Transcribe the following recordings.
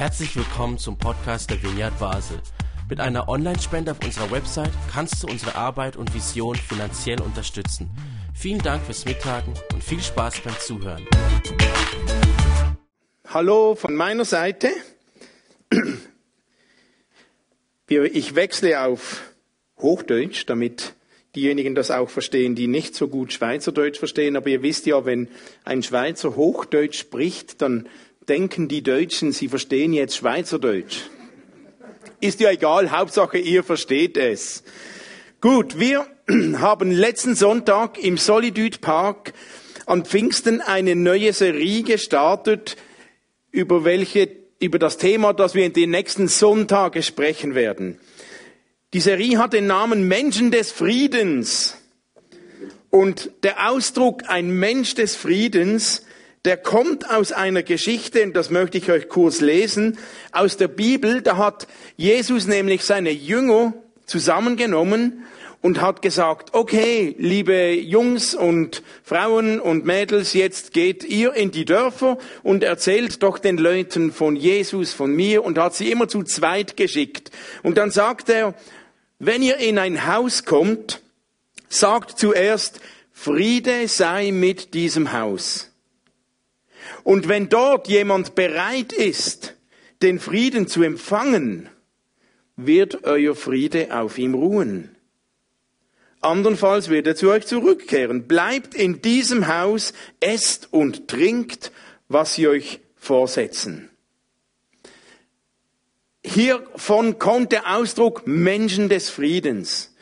Herzlich willkommen zum Podcast der Vineyard Basel. Mit einer Online-Spende auf unserer Website kannst du unsere Arbeit und Vision finanziell unterstützen. Vielen Dank fürs Mittagen und viel Spaß beim Zuhören. Hallo von meiner Seite. Ich wechsle auf Hochdeutsch, damit diejenigen das auch verstehen, die nicht so gut Schweizerdeutsch verstehen. Aber ihr wisst ja, wenn ein Schweizer Hochdeutsch spricht, dann denken die Deutschen, sie verstehen jetzt Schweizerdeutsch. Ist ja egal, Hauptsache ihr versteht es. Gut, wir haben letzten Sonntag im Solitude Park an Pfingsten eine neue Serie gestartet, über welche, über das Thema, das wir in den nächsten Sonntagen sprechen werden. Die Serie hat den Namen Menschen des Friedens. Und der Ausdruck ein Mensch des Friedens, der kommt aus einer Geschichte, und das möchte ich euch kurz lesen, aus der Bibel. Da hat Jesus nämlich seine Jünger zusammengenommen und hat gesagt, okay, liebe Jungs und Frauen und Mädels, jetzt geht ihr in die Dörfer und erzählt doch den Leuten von Jesus, von mir und hat sie immer zu zweit geschickt. Und dann sagt er, wenn ihr in ein Haus kommt, sagt zuerst, Friede sei mit diesem Haus. Und wenn dort jemand bereit ist, den Frieden zu empfangen, wird euer Friede auf ihm ruhen. Andernfalls wird er zu euch zurückkehren. Bleibt in diesem Haus, esst und trinkt, was sie euch vorsetzen. Hiervon kommt der Ausdruck Menschen des Friedens.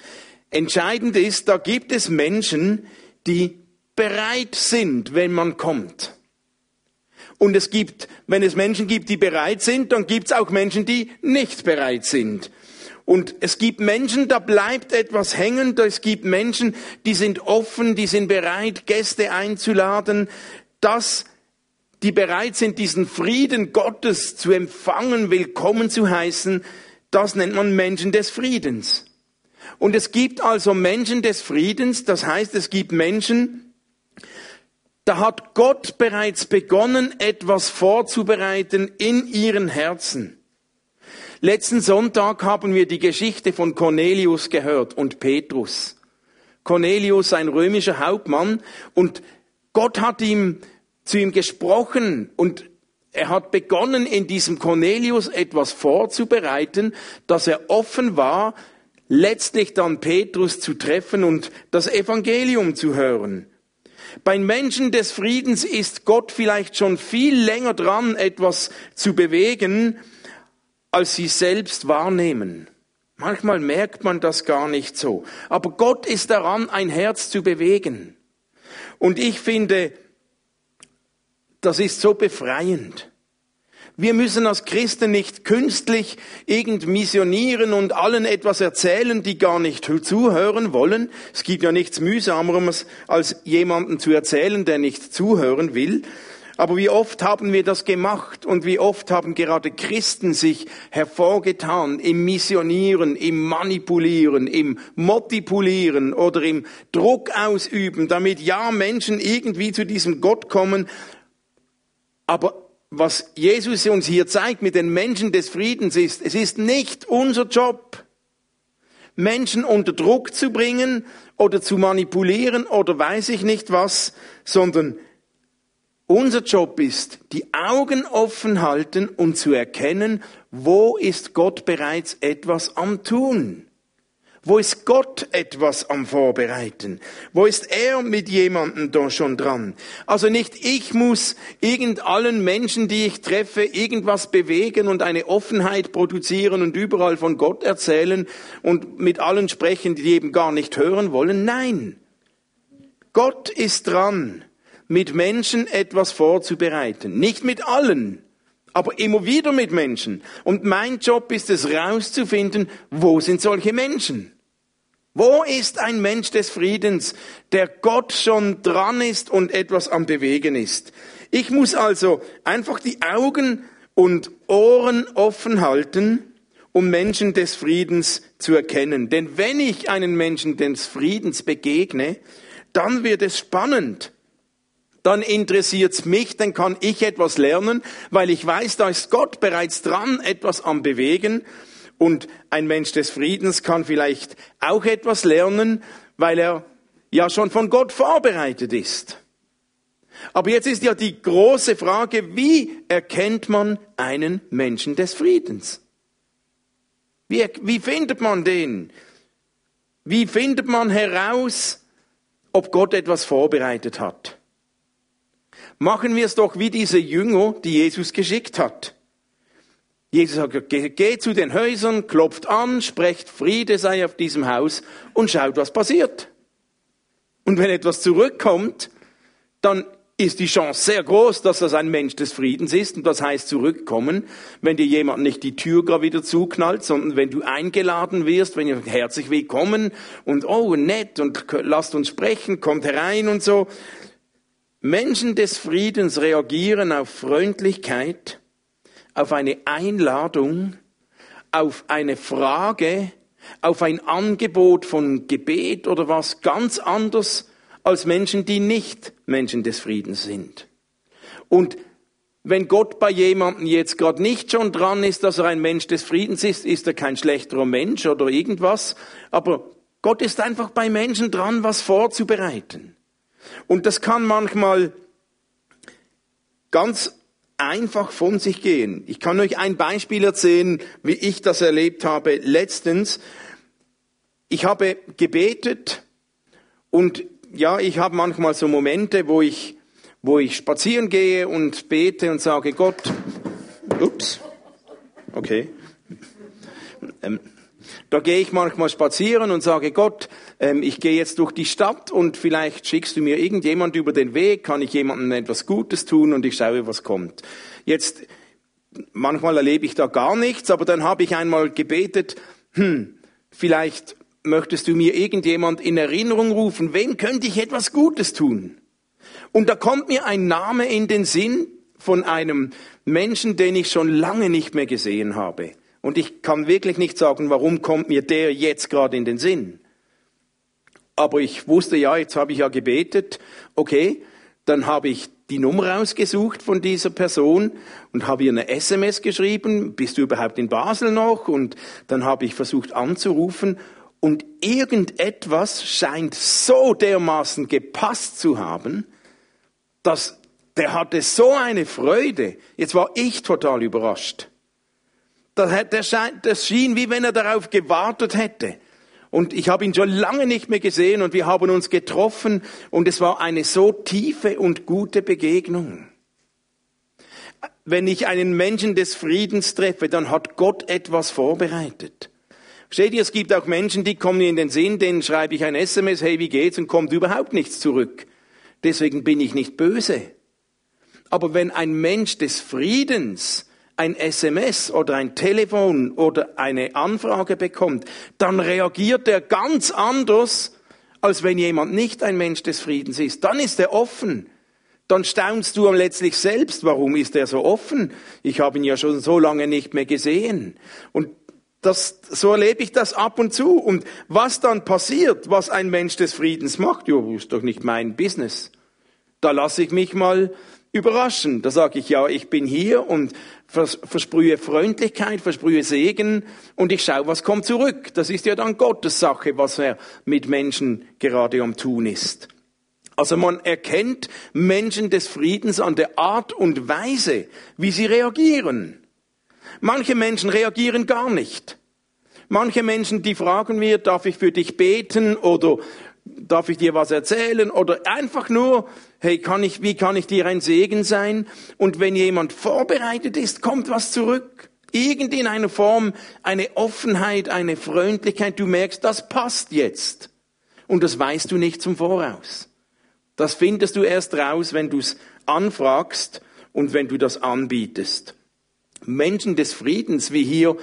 Entscheidend ist, da gibt es Menschen, die bereit sind, wenn man kommt. Und es gibt, wenn es Menschen gibt, die bereit sind, dann gibt es auch Menschen, die nicht bereit sind. Und es gibt Menschen, da bleibt etwas hängen. Es gibt Menschen, die sind offen, die sind bereit, Gäste einzuladen. Das die bereit sind, diesen Frieden Gottes zu empfangen, willkommen zu heißen, das nennt man Menschen des Friedens. Und es gibt also Menschen des Friedens, das heißt, es gibt Menschen, da hat Gott bereits begonnen, etwas vorzubereiten in ihren Herzen. Letzten Sonntag haben wir die Geschichte von Cornelius gehört und Petrus. Cornelius, ein römischer Hauptmann, und Gott hat ihm zu ihm gesprochen und er hat begonnen, in diesem Cornelius etwas vorzubereiten, dass er offen war, letztlich dann Petrus zu treffen und das Evangelium zu hören. Bei Menschen des Friedens ist Gott vielleicht schon viel länger dran, etwas zu bewegen, als sie selbst wahrnehmen. Manchmal merkt man das gar nicht so. Aber Gott ist daran, ein Herz zu bewegen. Und ich finde, das ist so befreiend. Wir müssen als Christen nicht künstlich irgend missionieren und allen etwas erzählen, die gar nicht zuhören wollen. Es gibt ja nichts mühsameres, als jemanden zu erzählen, der nicht zuhören will. Aber wie oft haben wir das gemacht und wie oft haben gerade Christen sich hervorgetan im Missionieren, im Manipulieren, im Motipulieren oder im Druck ausüben, damit ja Menschen irgendwie zu diesem Gott kommen, aber was Jesus uns hier zeigt mit den Menschen des Friedens ist, es ist nicht unser Job, Menschen unter Druck zu bringen oder zu manipulieren oder weiß ich nicht was, sondern unser Job ist, die Augen offen halten und zu erkennen, wo ist Gott bereits etwas am Tun. Wo ist Gott etwas am Vorbereiten? Wo ist er mit jemandem da schon dran? Also nicht ich muss irgend allen Menschen, die ich treffe, irgendwas bewegen und eine Offenheit produzieren und überall von Gott erzählen und mit allen sprechen, die eben gar nicht hören wollen. Nein. Gott ist dran, mit Menschen etwas vorzubereiten. Nicht mit allen, aber immer wieder mit Menschen. Und mein Job ist es rauszufinden, wo sind solche Menschen? Wo ist ein Mensch des Friedens, der Gott schon dran ist und etwas am Bewegen ist? Ich muss also einfach die Augen und Ohren offen halten, um Menschen des Friedens zu erkennen. Denn wenn ich einen Menschen des Friedens begegne, dann wird es spannend. dann interessiert's mich, dann kann ich etwas lernen, weil ich weiß, da ist Gott bereits dran, etwas am Bewegen. Und ein Mensch des Friedens kann vielleicht auch etwas lernen, weil er ja schon von Gott vorbereitet ist. Aber jetzt ist ja die große Frage, wie erkennt man einen Menschen des Friedens? Wie, wie findet man den? Wie findet man heraus, ob Gott etwas vorbereitet hat? Machen wir es doch wie diese Jünger, die Jesus geschickt hat. Jesus sagt, geht zu den Häusern, klopft an, sprecht Friede sei auf diesem Haus und schaut, was passiert. Und wenn etwas zurückkommt, dann ist die Chance sehr groß, dass das ein Mensch des Friedens ist. Und das heißt zurückkommen, wenn dir jemand nicht die Tür gar wieder zuknallt, sondern wenn du eingeladen wirst, wenn ihr herzlich willkommen und oh, nett und lasst uns sprechen, kommt herein und so. Menschen des Friedens reagieren auf Freundlichkeit, auf eine Einladung, auf eine Frage, auf ein Angebot von Gebet oder was ganz anders als Menschen, die nicht Menschen des Friedens sind. Und wenn Gott bei jemandem jetzt gerade nicht schon dran ist, dass er ein Mensch des Friedens ist, ist er kein schlechterer Mensch oder irgendwas. Aber Gott ist einfach bei Menschen dran, was vorzubereiten. Und das kann manchmal ganz einfach von sich gehen. Ich kann euch ein Beispiel erzählen, wie ich das erlebt habe letztens. Ich habe gebetet und ja, ich habe manchmal so Momente, wo ich, wo ich spazieren gehe und bete und sage, Gott, ups, okay. Ähm, da gehe ich manchmal spazieren und sage, Gott, ähm, ich gehe jetzt durch die Stadt und vielleicht schickst du mir irgendjemand über den Weg, kann ich jemandem etwas Gutes tun und ich schaue, was kommt. Jetzt, manchmal erlebe ich da gar nichts, aber dann habe ich einmal gebetet, hm, vielleicht möchtest du mir irgendjemand in Erinnerung rufen, wem könnte ich etwas Gutes tun? Und da kommt mir ein Name in den Sinn von einem Menschen, den ich schon lange nicht mehr gesehen habe. Und ich kann wirklich nicht sagen, warum kommt mir der jetzt gerade in den Sinn. Aber ich wusste ja, jetzt habe ich ja gebetet, okay, dann habe ich die Nummer ausgesucht von dieser Person und habe ihr eine SMS geschrieben, bist du überhaupt in Basel noch? Und dann habe ich versucht anzurufen und irgendetwas scheint so dermaßen gepasst zu haben, dass der hatte so eine Freude. Jetzt war ich total überrascht. Das schien, wie wenn er darauf gewartet hätte. Und ich habe ihn schon lange nicht mehr gesehen und wir haben uns getroffen und es war eine so tiefe und gute Begegnung. Wenn ich einen Menschen des Friedens treffe, dann hat Gott etwas vorbereitet. Steht ihr, es gibt auch Menschen, die kommen in den Sinn, denen schreibe ich ein SMS, hey, wie geht's, und kommt überhaupt nichts zurück. Deswegen bin ich nicht böse. Aber wenn ein Mensch des Friedens ein SMS oder ein Telefon oder eine Anfrage bekommt, dann reagiert er ganz anders, als wenn jemand nicht ein Mensch des Friedens ist. Dann ist er offen. Dann staunst du letztlich selbst, warum ist er so offen? Ich habe ihn ja schon so lange nicht mehr gesehen. Und das, so erlebe ich das ab und zu. Und was dann passiert, was ein Mensch des Friedens macht, jo, ist doch nicht mein Business. Da lasse ich mich mal überraschen. Da sage ich, ja, ich bin hier und versprühe Freundlichkeit, versprühe Segen und ich schaue, was kommt zurück. Das ist ja dann Gottes Sache, was er mit Menschen gerade am tun ist. Also man erkennt Menschen des Friedens an der Art und Weise, wie sie reagieren. Manche Menschen reagieren gar nicht. Manche Menschen, die fragen mir, darf ich für dich beten oder darf ich dir was erzählen oder einfach nur, hey, kann ich, wie kann ich dir ein Segen sein? Und wenn jemand vorbereitet ist, kommt was zurück. Irgend in einer Form eine Offenheit, eine Freundlichkeit. Du merkst, das passt jetzt. Und das weißt du nicht zum Voraus. Das findest du erst raus, wenn du es anfragst und wenn du das anbietest. Menschen des Friedens, wie hier,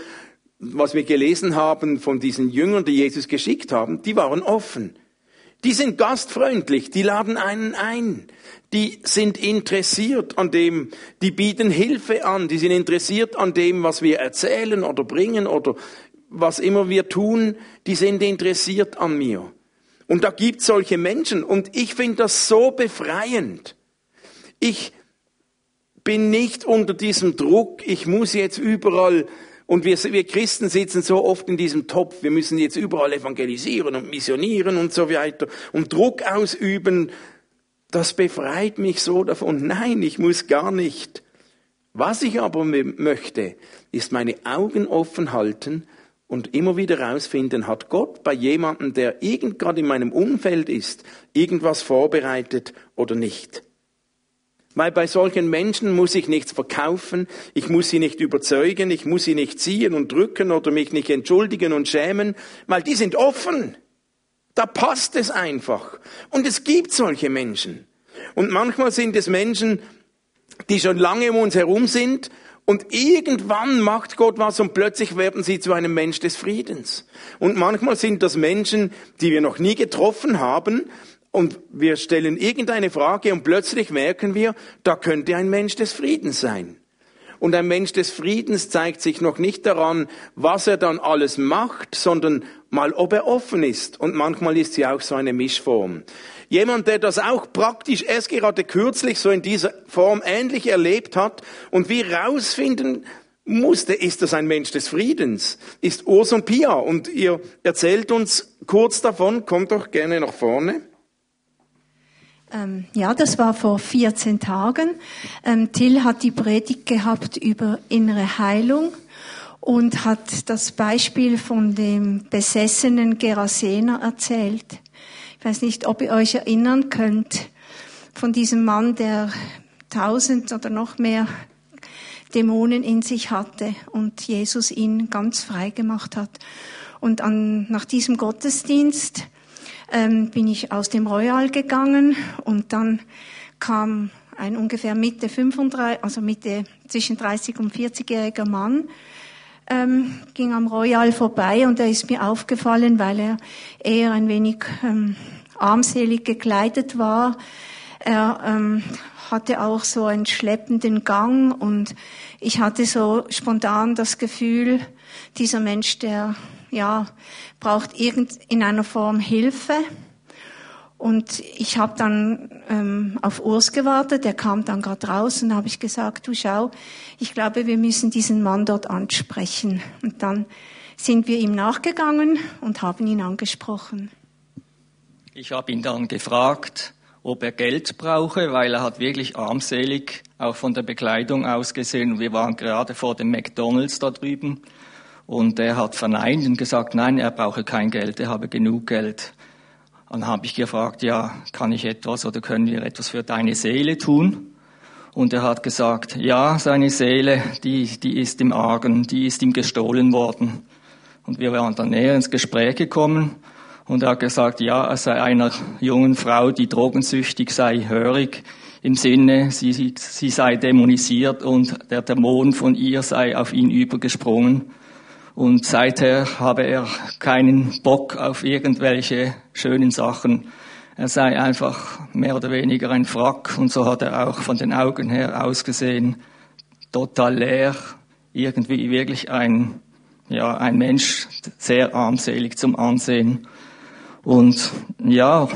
was wir gelesen haben von diesen Jüngern, die Jesus geschickt haben, die waren offen. Die sind gastfreundlich, die laden einen ein, die sind interessiert an dem, die bieten Hilfe an, die sind interessiert an dem, was wir erzählen oder bringen oder was immer wir tun, die sind interessiert an mir. Und da gibt solche Menschen und ich finde das so befreiend. Ich bin nicht unter diesem Druck, ich muss jetzt überall und wir, wir Christen sitzen so oft in diesem Topf, wir müssen jetzt überall evangelisieren und missionieren und so weiter und Druck ausüben. Das befreit mich so davon. Nein, ich muss gar nicht. Was ich aber möchte, ist meine Augen offen halten und immer wieder herausfinden, hat Gott bei jemandem, der irgend gerade in meinem Umfeld ist, irgendwas vorbereitet oder nicht. Weil bei solchen Menschen muss ich nichts verkaufen, ich muss sie nicht überzeugen, ich muss sie nicht ziehen und drücken oder mich nicht entschuldigen und schämen, weil die sind offen. Da passt es einfach. Und es gibt solche Menschen. Und manchmal sind es Menschen, die schon lange um uns herum sind und irgendwann macht Gott was und plötzlich werden sie zu einem Mensch des Friedens. Und manchmal sind das Menschen, die wir noch nie getroffen haben, und wir stellen irgendeine Frage und plötzlich merken wir, da könnte ein Mensch des Friedens sein. Und ein Mensch des Friedens zeigt sich noch nicht daran, was er dann alles macht, sondern mal, ob er offen ist. Und manchmal ist sie auch so eine Mischform. Jemand, der das auch praktisch erst gerade kürzlich so in dieser Form ähnlich erlebt hat und wie rausfinden musste, ist das ein Mensch des Friedens, ist Urs und Pia. Und ihr erzählt uns kurz davon, kommt doch gerne nach vorne. Ähm, ja, das war vor 14 Tagen. Ähm, Till hat die Predigt gehabt über innere Heilung und hat das Beispiel von dem besessenen Gerasener erzählt. Ich weiß nicht, ob ihr euch erinnern könnt von diesem Mann, der tausend oder noch mehr Dämonen in sich hatte und Jesus ihn ganz frei gemacht hat. Und an, nach diesem Gottesdienst ähm, bin ich aus dem Royal gegangen und dann kam ein ungefähr Mitte 35, also Mitte zwischen 30 und 40-jähriger Mann, ähm, ging am Royal vorbei und er ist mir aufgefallen, weil er eher ein wenig ähm, armselig gekleidet war. Er ähm, hatte auch so einen schleppenden Gang und ich hatte so spontan das Gefühl, dieser Mensch, der ja, braucht irgend in einer Form Hilfe. Und ich habe dann ähm, auf Urs gewartet, der kam dann gerade raus und habe ich gesagt, du schau, ich glaube, wir müssen diesen Mann dort ansprechen. Und dann sind wir ihm nachgegangen und haben ihn angesprochen. Ich habe ihn dann gefragt, ob er Geld brauche, weil er hat wirklich armselig auch von der Bekleidung ausgesehen. Wir waren gerade vor dem McDonald's da drüben und er hat verneint und gesagt, nein, er brauche kein Geld, er habe genug Geld. Dann habe ich gefragt, ja, kann ich etwas oder können wir etwas für deine Seele tun? Und er hat gesagt, ja, seine Seele, die, die ist im Argen, die ist ihm gestohlen worden. Und wir waren dann näher ins Gespräch gekommen und er hat gesagt, ja, er sei einer jungen Frau, die drogensüchtig sei, hörig, im Sinne, sie, sie sei dämonisiert und der Dämon von ihr sei auf ihn übergesprungen. Und seither habe er keinen Bock auf irgendwelche schönen Sachen. Er sei einfach mehr oder weniger ein Frack und so hat er auch von den Augen her ausgesehen. Total leer, irgendwie wirklich ein, ja, ein Mensch, sehr armselig zum Ansehen. Und ja,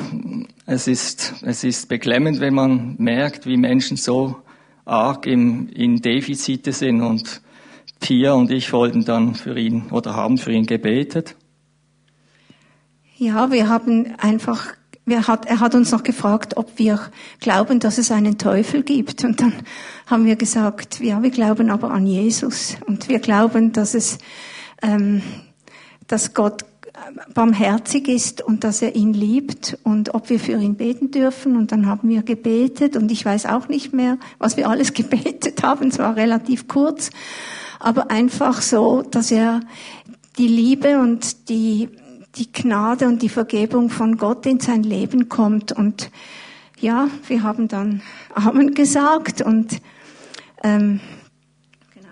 es ist, es ist beklemmend, wenn man merkt, wie Menschen so arg im, in Defizite sind und Pia und ich wollten dann für ihn oder haben für ihn gebetet. Ja, wir haben einfach, wir hat, er hat uns noch gefragt, ob wir glauben, dass es einen Teufel gibt. Und dann haben wir gesagt, ja, wir glauben aber an Jesus. Und wir glauben, dass es, ähm, dass Gott barmherzig ist und dass er ihn liebt und ob wir für ihn beten dürfen. Und dann haben wir gebetet und ich weiß auch nicht mehr, was wir alles gebetet haben. Es war relativ kurz aber einfach so, dass er die Liebe und die, die Gnade und die Vergebung von Gott in sein Leben kommt. Und ja, wir haben dann Amen gesagt und ähm, genau.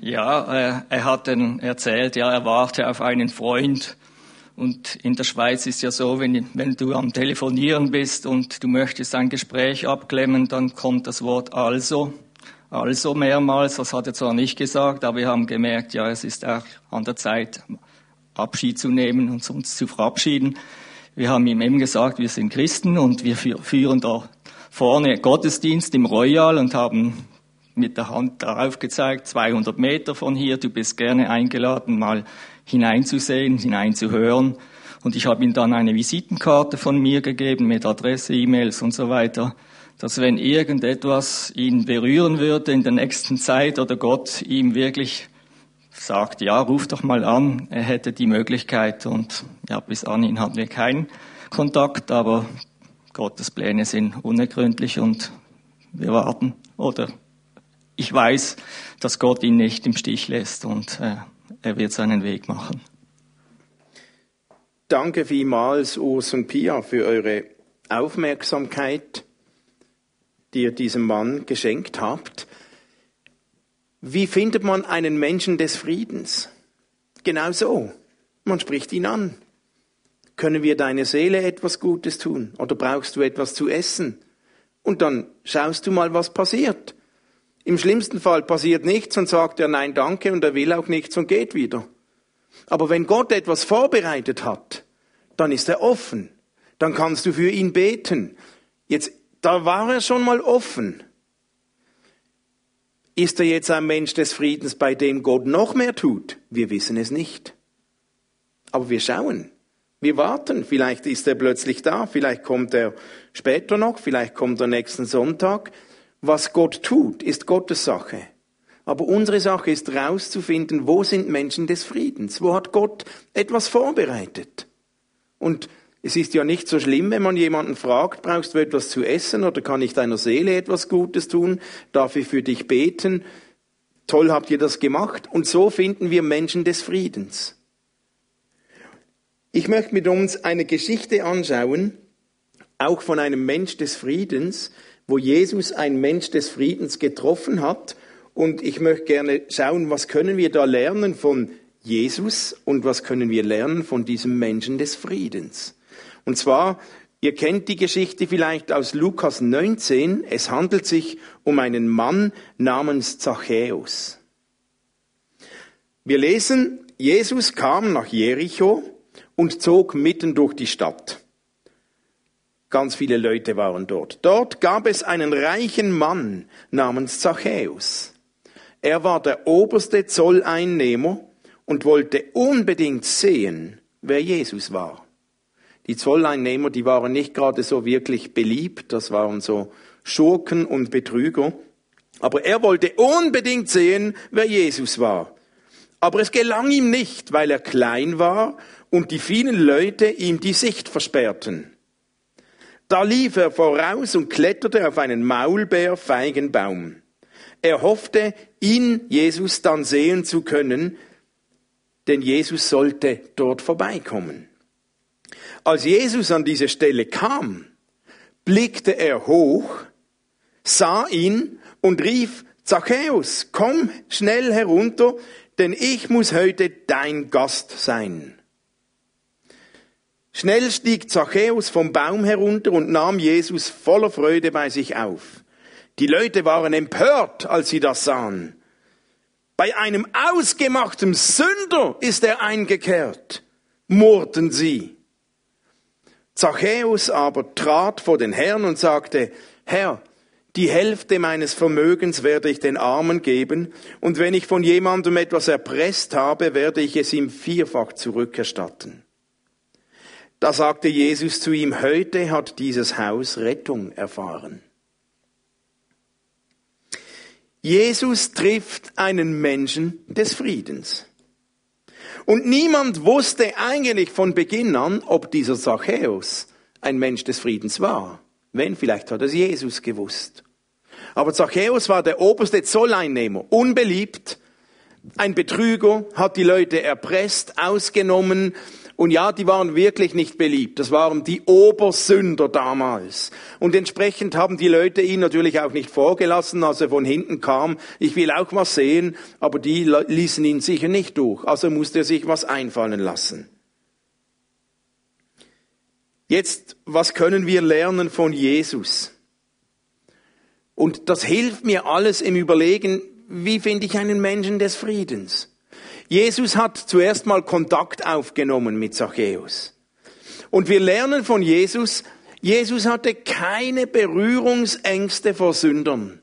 Ja, er hat dann erzählt, ja, er warte auf einen Freund. Und in der Schweiz ist ja so, wenn, wenn du am Telefonieren bist und du möchtest ein Gespräch abklemmen, dann kommt das Wort also also mehrmals. Das hat er zwar nicht gesagt, aber wir haben gemerkt, ja, es ist auch an der Zeit, Abschied zu nehmen und uns zu verabschieden. Wir haben ihm eben gesagt, wir sind Christen und wir führen da vorne Gottesdienst im Royal und haben mit der Hand darauf gezeigt, 200 Meter von hier, du bist gerne eingeladen, mal hineinzusehen, hineinzuhören. Und ich habe ihm dann eine Visitenkarte von mir gegeben mit Adresse, E-Mails und so weiter, dass wenn irgendetwas ihn berühren würde in der nächsten Zeit oder Gott ihm wirklich sagt, ja, ruf doch mal an, er hätte die Möglichkeit und ja, bis anhin hatten wir keinen Kontakt, aber Gottes Pläne sind unergründlich und wir warten oder ich weiß, dass Gott ihn nicht im Stich lässt und äh, er wird seinen Weg machen. Danke vielmals, Urs und Pia, für eure Aufmerksamkeit, die ihr diesem Mann geschenkt habt. Wie findet man einen Menschen des Friedens? Genau so. Man spricht ihn an. Können wir deine Seele etwas Gutes tun? Oder brauchst du etwas zu essen? Und dann schaust du mal, was passiert. Im schlimmsten Fall passiert nichts und sagt er nein, danke und er will auch nichts und geht wieder. Aber wenn Gott etwas vorbereitet hat, dann ist er offen. Dann kannst du für ihn beten. Jetzt, da war er schon mal offen. Ist er jetzt ein Mensch des Friedens, bei dem Gott noch mehr tut? Wir wissen es nicht. Aber wir schauen. Wir warten. Vielleicht ist er plötzlich da. Vielleicht kommt er später noch. Vielleicht kommt er nächsten Sonntag. Was Gott tut, ist Gottes Sache. Aber unsere Sache ist herauszufinden, wo sind Menschen des Friedens? Wo hat Gott etwas vorbereitet? Und es ist ja nicht so schlimm, wenn man jemanden fragt, brauchst du etwas zu essen oder kann ich deiner Seele etwas Gutes tun? Darf ich für dich beten? Toll habt ihr das gemacht. Und so finden wir Menschen des Friedens. Ich möchte mit uns eine Geschichte anschauen, auch von einem Mensch des Friedens, wo Jesus ein Mensch des Friedens getroffen hat. Und ich möchte gerne schauen, was können wir da lernen von Jesus und was können wir lernen von diesem Menschen des Friedens. Und zwar, ihr kennt die Geschichte vielleicht aus Lukas 19. Es handelt sich um einen Mann namens Zachäus. Wir lesen, Jesus kam nach Jericho und zog mitten durch die Stadt. Ganz viele Leute waren dort. Dort gab es einen reichen Mann namens Zachäus. Er war der oberste Zolleinnehmer und wollte unbedingt sehen, wer Jesus war. Die Zolleinnehmer, die waren nicht gerade so wirklich beliebt, das waren so Schurken und Betrüger. Aber er wollte unbedingt sehen, wer Jesus war. Aber es gelang ihm nicht, weil er klein war und die vielen Leute ihm die Sicht versperrten. Da lief er voraus und kletterte auf einen Maulbeerfeigenbaum. Er hoffte, ihn, Jesus, dann sehen zu können, denn Jesus sollte dort vorbeikommen. Als Jesus an diese Stelle kam, blickte er hoch, sah ihn und rief, Zachäus, komm schnell herunter, denn ich muss heute dein Gast sein. Schnell stieg Zachäus vom Baum herunter und nahm Jesus voller Freude bei sich auf. Die Leute waren empört, als sie das sahen. Bei einem ausgemachten Sünder ist er eingekehrt, murrten sie. Zachäus aber trat vor den Herrn und sagte, Herr, die Hälfte meines Vermögens werde ich den Armen geben, und wenn ich von jemandem etwas erpresst habe, werde ich es ihm vierfach zurückerstatten. Da sagte Jesus zu ihm, heute hat dieses Haus Rettung erfahren. Jesus trifft einen Menschen des Friedens. Und niemand wusste eigentlich von Beginn an, ob dieser Zachäus ein Mensch des Friedens war. Wenn, vielleicht hat es Jesus gewusst. Aber Zachäus war der oberste Zolleinnehmer, unbeliebt, ein Betrüger, hat die Leute erpresst, ausgenommen, und ja, die waren wirklich nicht beliebt. Das waren die Obersünder damals. Und entsprechend haben die Leute ihn natürlich auch nicht vorgelassen, als er von hinten kam. Ich will auch was sehen, aber die ließen ihn sicher nicht durch. Also musste er sich was einfallen lassen. Jetzt, was können wir lernen von Jesus? Und das hilft mir alles im Überlegen, wie finde ich einen Menschen des Friedens? Jesus hat zuerst mal Kontakt aufgenommen mit Zachäus. Und wir lernen von Jesus, Jesus hatte keine Berührungsängste vor Sündern.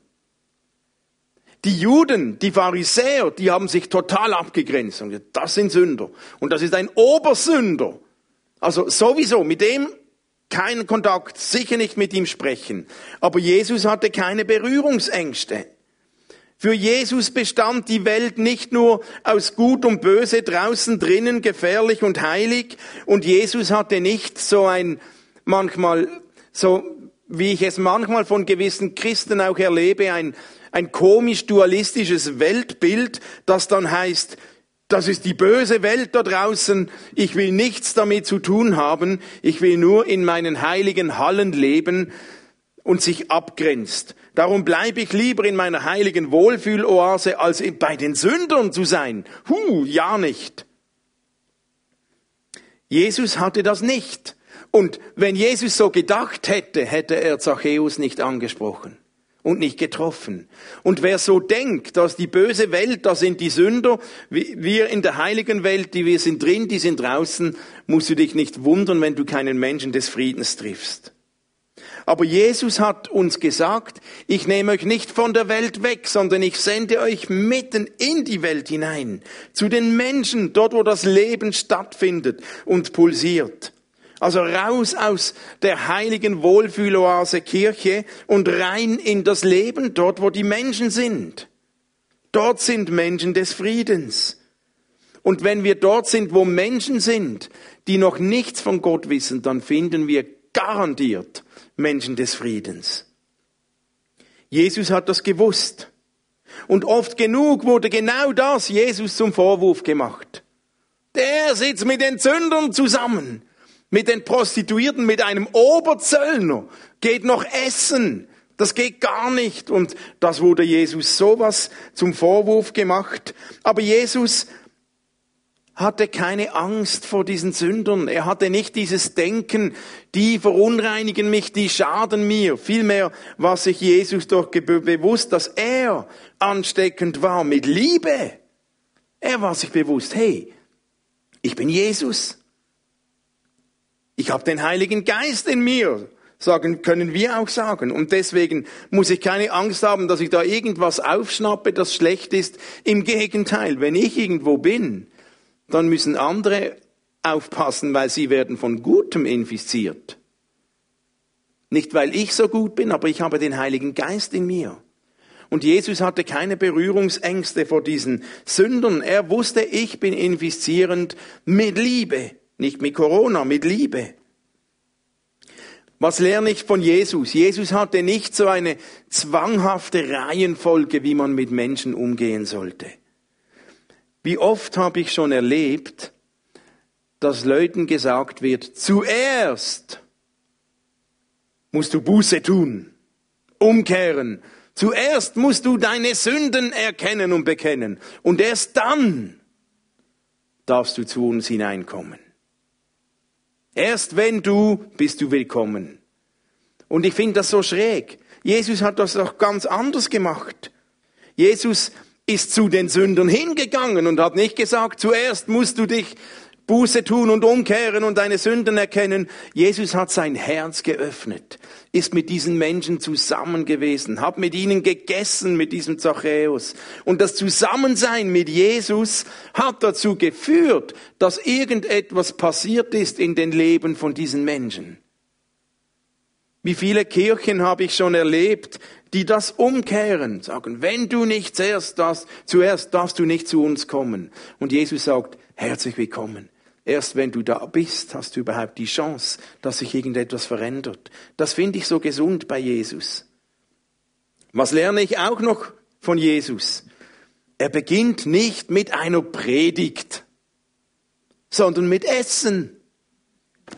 Die Juden, die Pharisäer, die haben sich total abgegrenzt und gesagt, das sind Sünder. Und das ist ein Obersünder. Also sowieso, mit dem keinen Kontakt, sicher nicht mit ihm sprechen. Aber Jesus hatte keine Berührungsängste. Für Jesus bestand die Welt nicht nur aus Gut und Böse, draußen drinnen gefährlich und heilig. Und Jesus hatte nicht so ein, manchmal, so wie ich es manchmal von gewissen Christen auch erlebe, ein, ein komisch-dualistisches Weltbild, das dann heißt, das ist die böse Welt da draußen, ich will nichts damit zu tun haben, ich will nur in meinen heiligen Hallen leben und sich abgrenzt. Darum bleibe ich lieber in meiner heiligen Wohlfühloase, als bei den Sündern zu sein. Huh, ja nicht. Jesus hatte das nicht. Und wenn Jesus so gedacht hätte, hätte er Zachäus nicht angesprochen und nicht getroffen. Und wer so denkt, dass die böse Welt, da sind die Sünder, wir in der heiligen Welt, die wir sind drin, die sind draußen, musst du dich nicht wundern, wenn du keinen Menschen des Friedens triffst. Aber Jesus hat uns gesagt, ich nehme euch nicht von der Welt weg, sondern ich sende euch mitten in die Welt hinein, zu den Menschen, dort wo das Leben stattfindet und pulsiert. Also raus aus der heiligen Wohlfühloase Kirche und rein in das Leben, dort wo die Menschen sind. Dort sind Menschen des Friedens. Und wenn wir dort sind, wo Menschen sind, die noch nichts von Gott wissen, dann finden wir garantiert Menschen des Friedens. Jesus hat das gewusst. Und oft genug wurde genau das Jesus zum Vorwurf gemacht. Der sitzt mit den Zündern zusammen, mit den Prostituierten, mit einem Oberzöllner, geht noch essen. Das geht gar nicht. Und das wurde Jesus sowas zum Vorwurf gemacht. Aber Jesus hatte keine Angst vor diesen Sündern. Er hatte nicht dieses Denken, die verunreinigen mich, die schaden mir. Vielmehr war sich Jesus doch bewusst, dass er ansteckend war mit Liebe. Er war sich bewusst, hey, ich bin Jesus. Ich habe den Heiligen Geist in mir, sagen, können wir auch sagen. Und deswegen muss ich keine Angst haben, dass ich da irgendwas aufschnappe, das schlecht ist. Im Gegenteil, wenn ich irgendwo bin, dann müssen andere aufpassen, weil sie werden von Gutem infiziert. Nicht weil ich so gut bin, aber ich habe den Heiligen Geist in mir. Und Jesus hatte keine Berührungsängste vor diesen Sündern. Er wusste, ich bin infizierend mit Liebe, nicht mit Corona, mit Liebe. Was lerne ich von Jesus? Jesus hatte nicht so eine zwanghafte Reihenfolge, wie man mit Menschen umgehen sollte. Wie oft habe ich schon erlebt, dass Leuten gesagt wird, zuerst musst du Buße tun, umkehren. Zuerst musst du deine Sünden erkennen und bekennen. Und erst dann darfst du zu uns hineinkommen. Erst wenn du, bist du willkommen. Und ich finde das so schräg. Jesus hat das auch ganz anders gemacht. Jesus ist zu den Sündern hingegangen und hat nicht gesagt, zuerst musst du dich Buße tun und umkehren und deine Sünden erkennen. Jesus hat sein Herz geöffnet, ist mit diesen Menschen zusammen gewesen, hat mit ihnen gegessen, mit diesem Zachäus. Und das Zusammensein mit Jesus hat dazu geführt, dass irgendetwas passiert ist in den Leben von diesen Menschen. Wie viele Kirchen habe ich schon erlebt, die das umkehren, sagen, wenn du nicht zuerst das, zuerst darfst du nicht zu uns kommen. Und Jesus sagt, herzlich willkommen. Erst wenn du da bist, hast du überhaupt die Chance, dass sich irgendetwas verändert. Das finde ich so gesund bei Jesus. Was lerne ich auch noch von Jesus? Er beginnt nicht mit einer Predigt, sondern mit Essen.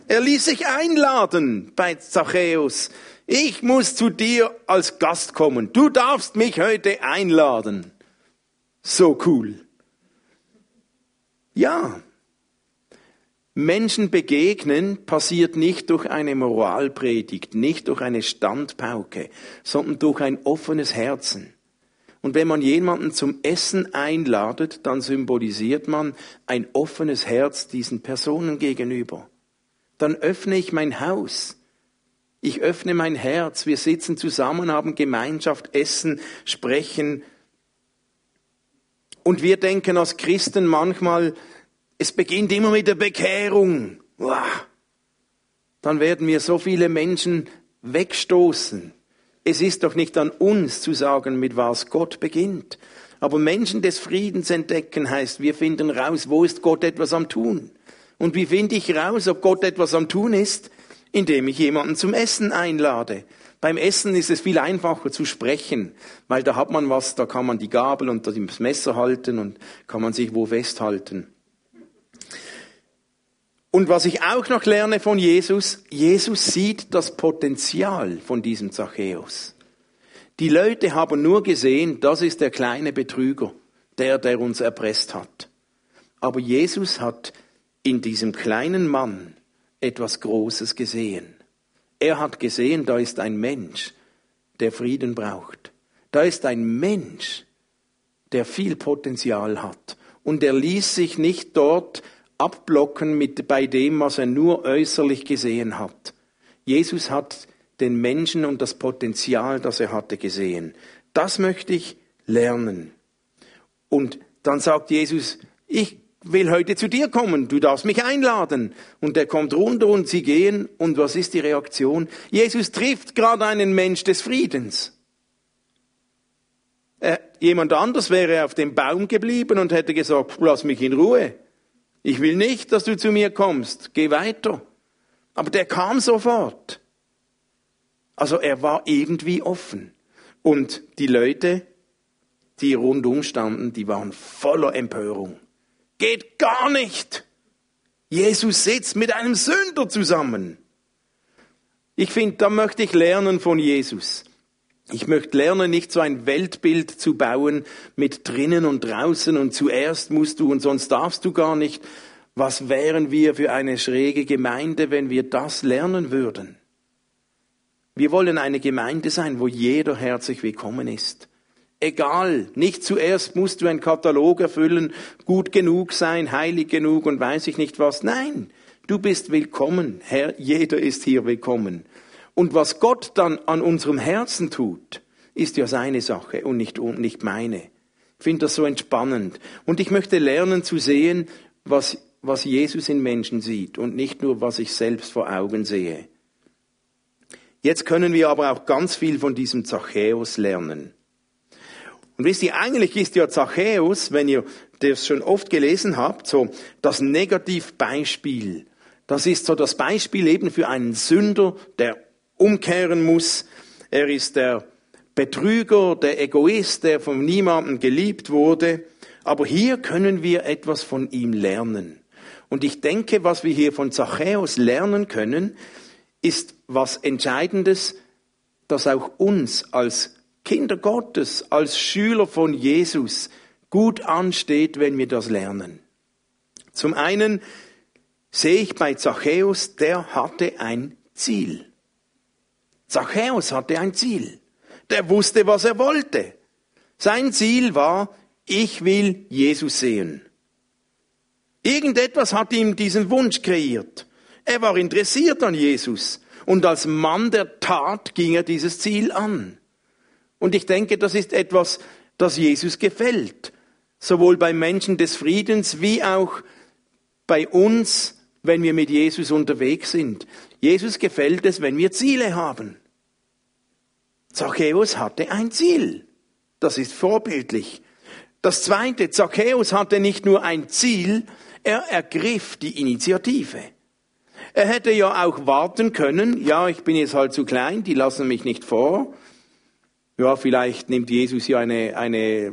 Er ließ sich einladen bei Zachäus. Ich muss zu dir als Gast kommen. Du darfst mich heute einladen. So cool. Ja. Menschen begegnen passiert nicht durch eine Moralpredigt, nicht durch eine Standpauke, sondern durch ein offenes Herzen. Und wenn man jemanden zum Essen einladet, dann symbolisiert man ein offenes Herz diesen Personen gegenüber dann öffne ich mein Haus. Ich öffne mein Herz, wir sitzen zusammen, haben Gemeinschaft, essen, sprechen. Und wir denken als Christen manchmal, es beginnt immer mit der Bekehrung. Dann werden wir so viele Menschen wegstoßen. Es ist doch nicht an uns zu sagen, mit was Gott beginnt. Aber Menschen des Friedens entdecken heißt, wir finden raus, wo ist Gott etwas am Tun. Und wie finde ich raus, ob Gott etwas am Tun ist? Indem ich jemanden zum Essen einlade. Beim Essen ist es viel einfacher zu sprechen, weil da hat man was, da kann man die Gabel und das Messer halten und kann man sich wo festhalten. Und was ich auch noch lerne von Jesus, Jesus sieht das Potenzial von diesem Zachäus. Die Leute haben nur gesehen, das ist der kleine Betrüger, der, der uns erpresst hat. Aber Jesus hat in diesem kleinen Mann etwas Großes gesehen. Er hat gesehen, da ist ein Mensch, der Frieden braucht. Da ist ein Mensch, der viel Potenzial hat. Und er ließ sich nicht dort abblocken mit, bei dem, was er nur äußerlich gesehen hat. Jesus hat den Menschen und das Potenzial, das er hatte, gesehen. Das möchte ich lernen. Und dann sagt Jesus, ich will heute zu dir kommen, du darfst mich einladen. Und er kommt runter und sie gehen. Und was ist die Reaktion? Jesus trifft gerade einen Mensch des Friedens. Äh, jemand anders wäre auf dem Baum geblieben und hätte gesagt, lass mich in Ruhe. Ich will nicht, dass du zu mir kommst. Geh weiter. Aber der kam sofort. Also er war irgendwie offen. Und die Leute, die rundum standen, die waren voller Empörung. Geht gar nicht. Jesus sitzt mit einem Sünder zusammen. Ich finde, da möchte ich lernen von Jesus. Ich möchte lernen, nicht so ein Weltbild zu bauen mit drinnen und draußen und zuerst musst du und sonst darfst du gar nicht. Was wären wir für eine schräge Gemeinde, wenn wir das lernen würden? Wir wollen eine Gemeinde sein, wo jeder herzlich willkommen ist. Egal, nicht zuerst musst du einen Katalog erfüllen, gut genug sein, heilig genug und weiß ich nicht was. Nein, du bist willkommen. Herr, jeder ist hier willkommen. Und was Gott dann an unserem Herzen tut, ist ja seine Sache und nicht, und nicht meine. Ich finde das so entspannend. Und ich möchte lernen zu sehen, was, was Jesus in Menschen sieht und nicht nur, was ich selbst vor Augen sehe. Jetzt können wir aber auch ganz viel von diesem Zachäus lernen. Und wisst ihr, eigentlich ist ja Zachäus, wenn ihr das schon oft gelesen habt, so das Negativbeispiel. Das ist so das Beispiel eben für einen Sünder, der umkehren muss. Er ist der Betrüger, der Egoist, der von niemandem geliebt wurde. Aber hier können wir etwas von ihm lernen. Und ich denke, was wir hier von Zachäus lernen können, ist was Entscheidendes, das auch uns als Kinder Gottes, als Schüler von Jesus gut ansteht, wenn wir das lernen. Zum einen sehe ich bei Zachäus, der hatte ein Ziel. Zachäus hatte ein Ziel. Der wusste, was er wollte. Sein Ziel war, ich will Jesus sehen. Irgendetwas hat ihm diesen Wunsch kreiert. Er war interessiert an Jesus. Und als Mann der Tat ging er dieses Ziel an. Und ich denke, das ist etwas, das Jesus gefällt. Sowohl bei Menschen des Friedens wie auch bei uns, wenn wir mit Jesus unterwegs sind. Jesus gefällt es, wenn wir Ziele haben. Zachäus hatte ein Ziel. Das ist vorbildlich. Das zweite, Zachäus hatte nicht nur ein Ziel, er ergriff die Initiative. Er hätte ja auch warten können, ja, ich bin jetzt halt zu klein, die lassen mich nicht vor. Ja, vielleicht nimmt Jesus ja eine, eine,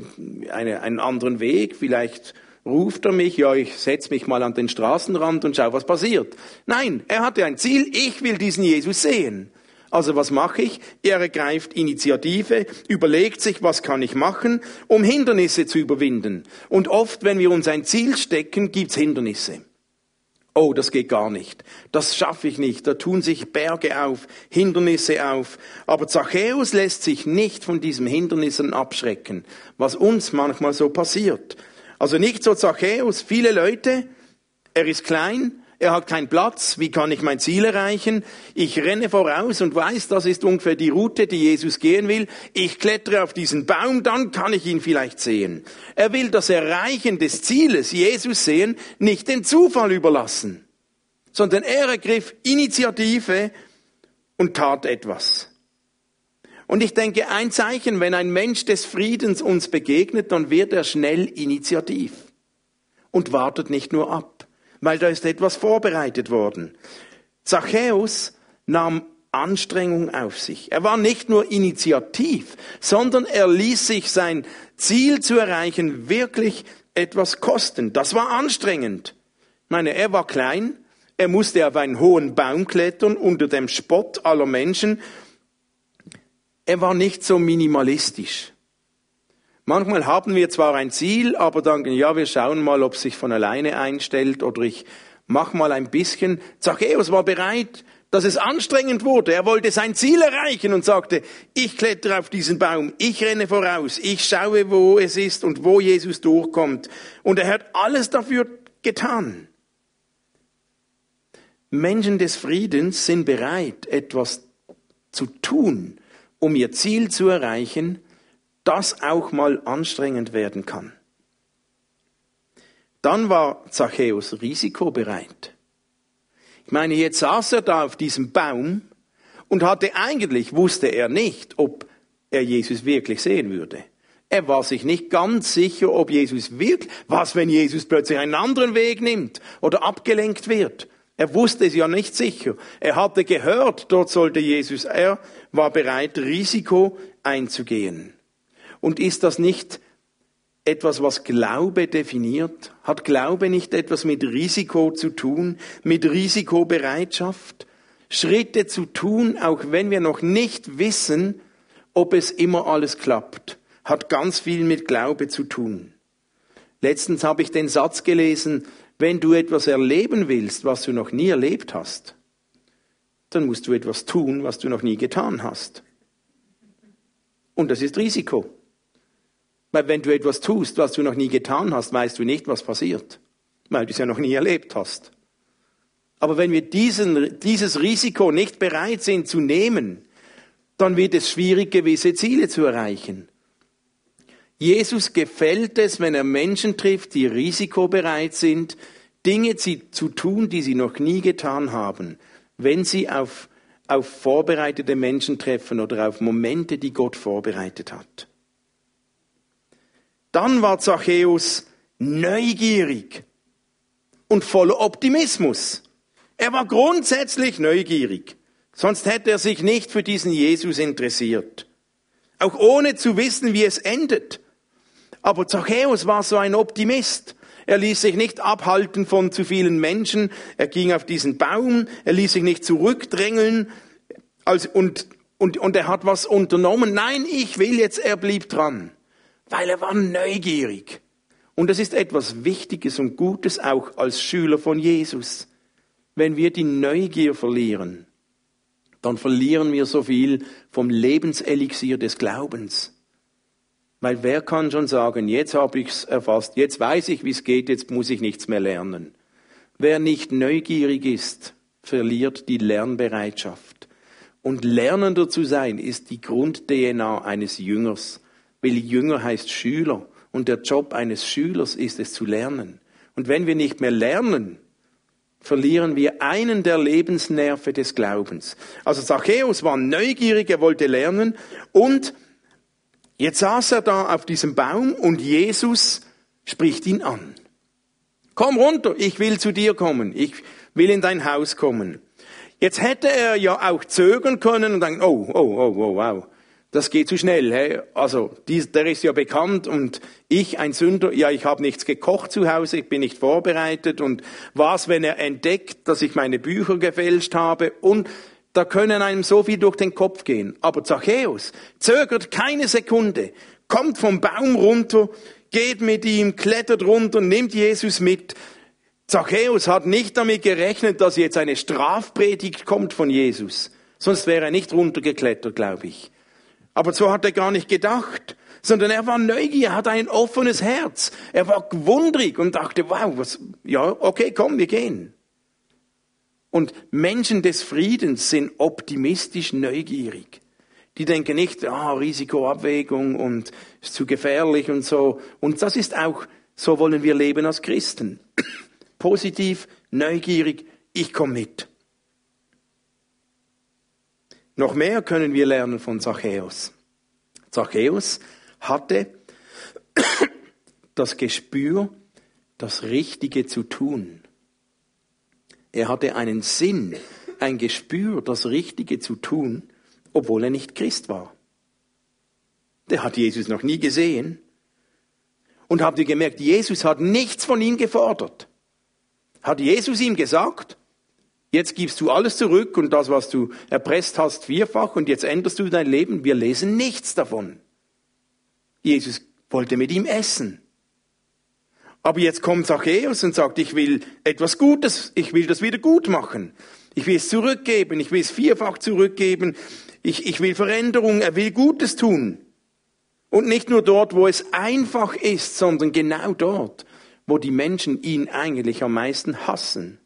eine, einen anderen Weg, vielleicht ruft er mich, ja, ich setz mich mal an den Straßenrand und schau, was passiert. Nein, er hatte ein Ziel, ich will diesen Jesus sehen. Also was mache ich? Er ergreift Initiative, überlegt sich, was kann ich machen, um Hindernisse zu überwinden. Und oft, wenn wir uns ein Ziel stecken, gibt's Hindernisse. Oh, das geht gar nicht. Das schaffe ich nicht. Da tun sich Berge auf, Hindernisse auf. Aber Zachäus lässt sich nicht von diesen Hindernissen abschrecken, was uns manchmal so passiert. Also nicht so Zachäus, viele Leute, er ist klein, er hat keinen Platz, wie kann ich mein Ziel erreichen? Ich renne voraus und weiß, das ist ungefähr die Route, die Jesus gehen will. Ich klettere auf diesen Baum, dann kann ich ihn vielleicht sehen. Er will das Erreichen des Zieles, Jesus sehen, nicht den Zufall überlassen, sondern er ergriff Initiative und tat etwas. Und ich denke, ein Zeichen, wenn ein Mensch des Friedens uns begegnet, dann wird er schnell initiativ und wartet nicht nur ab weil da ist etwas vorbereitet worden. Zachäus nahm Anstrengung auf sich. Er war nicht nur initiativ, sondern er ließ sich sein Ziel zu erreichen wirklich etwas kosten. Das war anstrengend. Ich meine, er war klein, er musste auf einen hohen Baum klettern unter dem Spott aller Menschen. Er war nicht so minimalistisch. Manchmal haben wir zwar ein Ziel, aber dann, ja, wir schauen mal, ob es sich von alleine einstellt oder ich mach mal ein bisschen. Zachäus war bereit, dass es anstrengend wurde. Er wollte sein Ziel erreichen und sagte, ich klettere auf diesen Baum, ich renne voraus, ich schaue, wo es ist und wo Jesus durchkommt. Und er hat alles dafür getan. Menschen des Friedens sind bereit, etwas zu tun, um ihr Ziel zu erreichen, das auch mal anstrengend werden kann. Dann war Zachäus risikobereit. Ich meine, jetzt saß er da auf diesem Baum und hatte eigentlich, wusste er nicht, ob er Jesus wirklich sehen würde. Er war sich nicht ganz sicher, ob Jesus wirklich, was wenn Jesus plötzlich einen anderen Weg nimmt oder abgelenkt wird. Er wusste es ja nicht sicher. Er hatte gehört, dort sollte Jesus, er war bereit, Risiko einzugehen. Und ist das nicht etwas, was Glaube definiert? Hat Glaube nicht etwas mit Risiko zu tun, mit Risikobereitschaft? Schritte zu tun, auch wenn wir noch nicht wissen, ob es immer alles klappt, hat ganz viel mit Glaube zu tun. Letztens habe ich den Satz gelesen, wenn du etwas erleben willst, was du noch nie erlebt hast, dann musst du etwas tun, was du noch nie getan hast. Und das ist Risiko. Weil wenn du etwas tust, was du noch nie getan hast, weißt du nicht, was passiert, weil du es ja noch nie erlebt hast. Aber wenn wir diesen, dieses Risiko nicht bereit sind zu nehmen, dann wird es schwierig, gewisse Ziele zu erreichen. Jesus gefällt es, wenn er Menschen trifft, die risikobereit sind, Dinge zu tun, die sie noch nie getan haben, wenn sie auf, auf vorbereitete Menschen treffen oder auf Momente, die Gott vorbereitet hat. Dann war Zachäus neugierig und voller Optimismus. Er war grundsätzlich neugierig. Sonst hätte er sich nicht für diesen Jesus interessiert. Auch ohne zu wissen, wie es endet. Aber Zachäus war so ein Optimist. Er ließ sich nicht abhalten von zu vielen Menschen. Er ging auf diesen Baum. Er ließ sich nicht zurückdrängeln. und, und, und er hat was unternommen. Nein, ich will jetzt, er blieb dran weil er war neugierig. Und das ist etwas Wichtiges und Gutes auch als Schüler von Jesus. Wenn wir die Neugier verlieren, dann verlieren wir so viel vom Lebenselixier des Glaubens. Weil wer kann schon sagen, jetzt habe ich es erfasst, jetzt weiß ich, wie es geht, jetzt muss ich nichts mehr lernen. Wer nicht neugierig ist, verliert die Lernbereitschaft. Und lernender zu sein ist die Grund-DNA eines Jüngers. Weil Jünger heißt Schüler und der Job eines Schülers ist es zu lernen. Und wenn wir nicht mehr lernen, verlieren wir einen der Lebensnerven des Glaubens. Also Zachäus war neugierig, er wollte lernen und jetzt saß er da auf diesem Baum und Jesus spricht ihn an. Komm runter, ich will zu dir kommen, ich will in dein Haus kommen. Jetzt hätte er ja auch zögern können und sagen, oh, oh, oh, oh, wow, das geht zu schnell. Hey? Also, dies, der ist ja bekannt und ich, ein Sünder, ja, ich habe nichts gekocht zu Hause, ich bin nicht vorbereitet und was, wenn er entdeckt, dass ich meine Bücher gefälscht habe und da können einem so viel durch den Kopf gehen. Aber Zachäus zögert keine Sekunde, kommt vom Baum runter, geht mit ihm, klettert runter, nimmt Jesus mit. Zachäus hat nicht damit gerechnet, dass jetzt eine Strafpredigt kommt von Jesus. Sonst wäre er nicht runtergeklettert, glaube ich. Aber so hat er gar nicht gedacht, sondern er war neugierig, hat ein offenes Herz. Er war wundrig und dachte, wow, was, ja, okay, komm, wir gehen. Und Menschen des Friedens sind optimistisch neugierig. Die denken nicht, ah, Risikoabwägung und ist zu gefährlich und so. Und das ist auch, so wollen wir leben als Christen. Positiv, neugierig, ich komme mit. Noch mehr können wir lernen von Zachäus. Zachäus hatte das Gespür, das Richtige zu tun. Er hatte einen Sinn, ein Gespür, das Richtige zu tun, obwohl er nicht Christ war. Der hat Jesus noch nie gesehen. Und habt ihr gemerkt, Jesus hat nichts von ihm gefordert. Hat Jesus ihm gesagt, jetzt gibst du alles zurück und das, was du erpresst hast, vierfach und jetzt änderst du dein Leben. Wir lesen nichts davon. Jesus wollte mit ihm essen. Aber jetzt kommt Zachäus und sagt, ich will etwas Gutes, ich will das wieder gut machen. Ich will es zurückgeben, ich will es vierfach zurückgeben. Ich, ich will Veränderung, er will Gutes tun. Und nicht nur dort, wo es einfach ist, sondern genau dort, wo die Menschen ihn eigentlich am meisten hassen.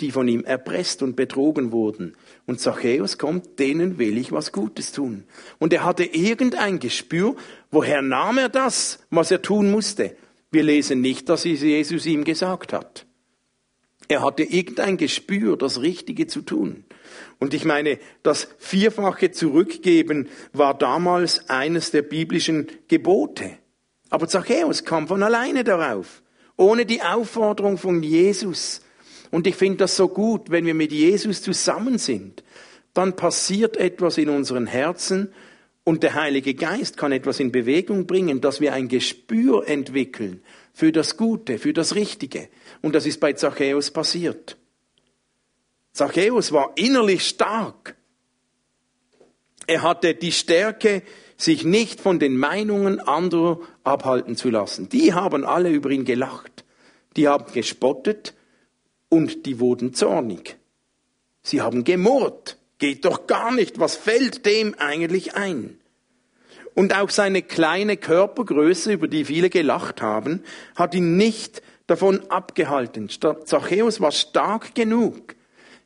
Die von ihm erpresst und betrogen wurden. Und Zachäus kommt, denen will ich was Gutes tun. Und er hatte irgendein Gespür, woher nahm er das, was er tun musste? Wir lesen nicht, dass Jesus ihm gesagt hat. Er hatte irgendein Gespür, das Richtige zu tun. Und ich meine, das vierfache Zurückgeben war damals eines der biblischen Gebote. Aber Zachäus kam von alleine darauf, ohne die Aufforderung von Jesus. Und ich finde das so gut, wenn wir mit Jesus zusammen sind, dann passiert etwas in unseren Herzen und der Heilige Geist kann etwas in Bewegung bringen, dass wir ein Gespür entwickeln für das Gute, für das Richtige. Und das ist bei Zachäus passiert. Zachäus war innerlich stark. Er hatte die Stärke, sich nicht von den Meinungen anderer abhalten zu lassen. Die haben alle über ihn gelacht. Die haben gespottet und die wurden zornig. Sie haben gemurrt. Geht doch gar nicht. Was fällt dem eigentlich ein? Und auch seine kleine Körpergröße, über die viele gelacht haben, hat ihn nicht davon abgehalten. Zachäus war stark genug,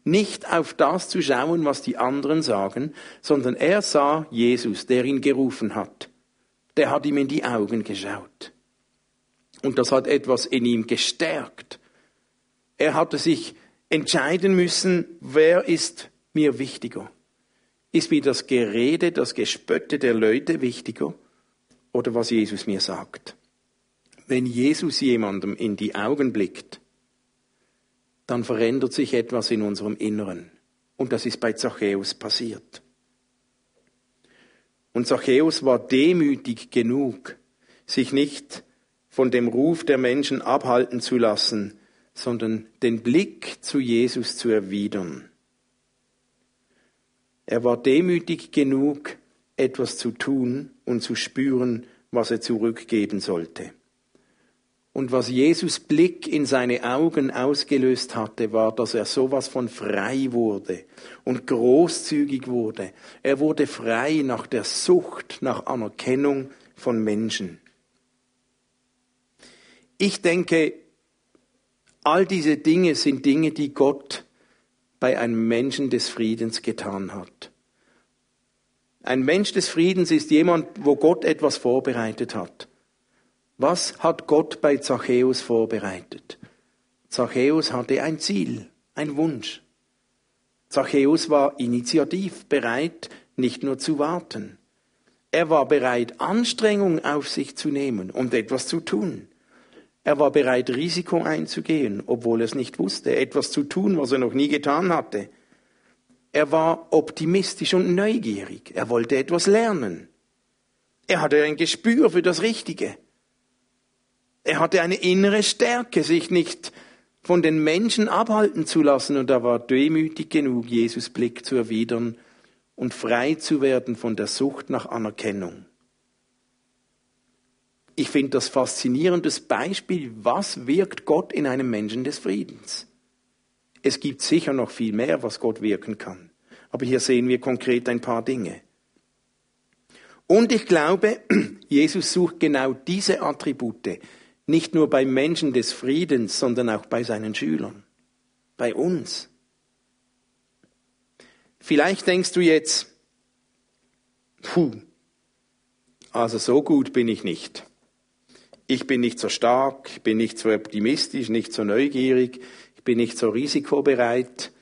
nicht auf das zu schauen, was die anderen sagen, sondern er sah Jesus, der ihn gerufen hat. Der hat ihm in die Augen geschaut. Und das hat etwas in ihm gestärkt. Er hatte sich entscheiden müssen, wer ist mir wichtiger? Ist mir das Gerede, das Gespötte der Leute wichtiger oder was Jesus mir sagt? Wenn Jesus jemandem in die Augen blickt, dann verändert sich etwas in unserem Inneren. Und das ist bei Zachäus passiert. Und Zachäus war demütig genug, sich nicht von dem Ruf der Menschen abhalten zu lassen, sondern den Blick zu Jesus zu erwidern. Er war demütig genug, etwas zu tun und zu spüren, was er zurückgeben sollte. Und was Jesus Blick in seine Augen ausgelöst hatte, war, dass er sowas von frei wurde und großzügig wurde. Er wurde frei nach der Sucht, nach Anerkennung von Menschen. Ich denke, all diese Dinge sind Dinge, die Gott bei einem Menschen des Friedens getan hat. Ein Mensch des Friedens ist jemand, wo Gott etwas vorbereitet hat. Was hat Gott bei Zachäus vorbereitet? Zachäus hatte ein Ziel, ein Wunsch. Zachäus war initiativ bereit, nicht nur zu warten. Er war bereit, Anstrengung auf sich zu nehmen und etwas zu tun. Er war bereit, Risiko einzugehen, obwohl er es nicht wusste, etwas zu tun, was er noch nie getan hatte. Er war optimistisch und neugierig. Er wollte etwas lernen. Er hatte ein Gespür für das Richtige. Er hatte eine innere Stärke, sich nicht von den Menschen abhalten zu lassen, und er war demütig genug, Jesus Blick zu erwidern und frei zu werden von der Sucht nach Anerkennung ich finde das faszinierendes Beispiel, was wirkt Gott in einem Menschen des Friedens. Es gibt sicher noch viel mehr, was Gott wirken kann. Aber hier sehen wir konkret ein paar Dinge. Und ich glaube, Jesus sucht genau diese Attribute nicht nur bei Menschen des Friedens, sondern auch bei seinen Schülern, bei uns. Vielleicht denkst du jetzt, puh, also so gut bin ich nicht. Ich bin nicht so stark, ich bin nicht so optimistisch, nicht so neugierig, ich bin nicht so risikobereit.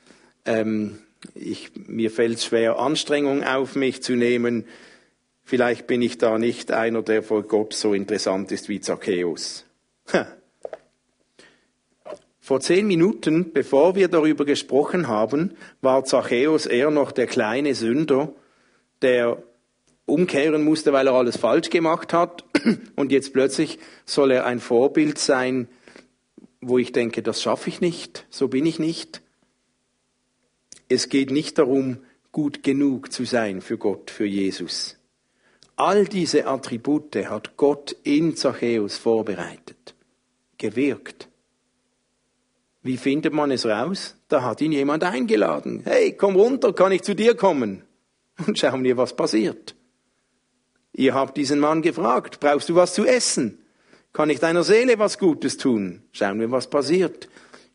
Ähm, ich, mir fällt es schwer, Anstrengung auf mich zu nehmen. Vielleicht bin ich da nicht einer, der vor Gott so interessant ist wie Zacchaeus. Vor zehn Minuten, bevor wir darüber gesprochen haben, war Zachäus eher noch der kleine Sünder, der umkehren musste, weil er alles falsch gemacht hat. Und jetzt plötzlich soll er ein Vorbild sein, wo ich denke, das schaffe ich nicht, so bin ich nicht. Es geht nicht darum, gut genug zu sein für Gott, für Jesus. All diese Attribute hat Gott in Zachäus vorbereitet, gewirkt. Wie findet man es raus? Da hat ihn jemand eingeladen. Hey, komm runter, kann ich zu dir kommen? Und schauen wir, was passiert. Ihr habt diesen Mann gefragt, brauchst du was zu essen? Kann ich deiner Seele was Gutes tun? Schauen wir, was passiert.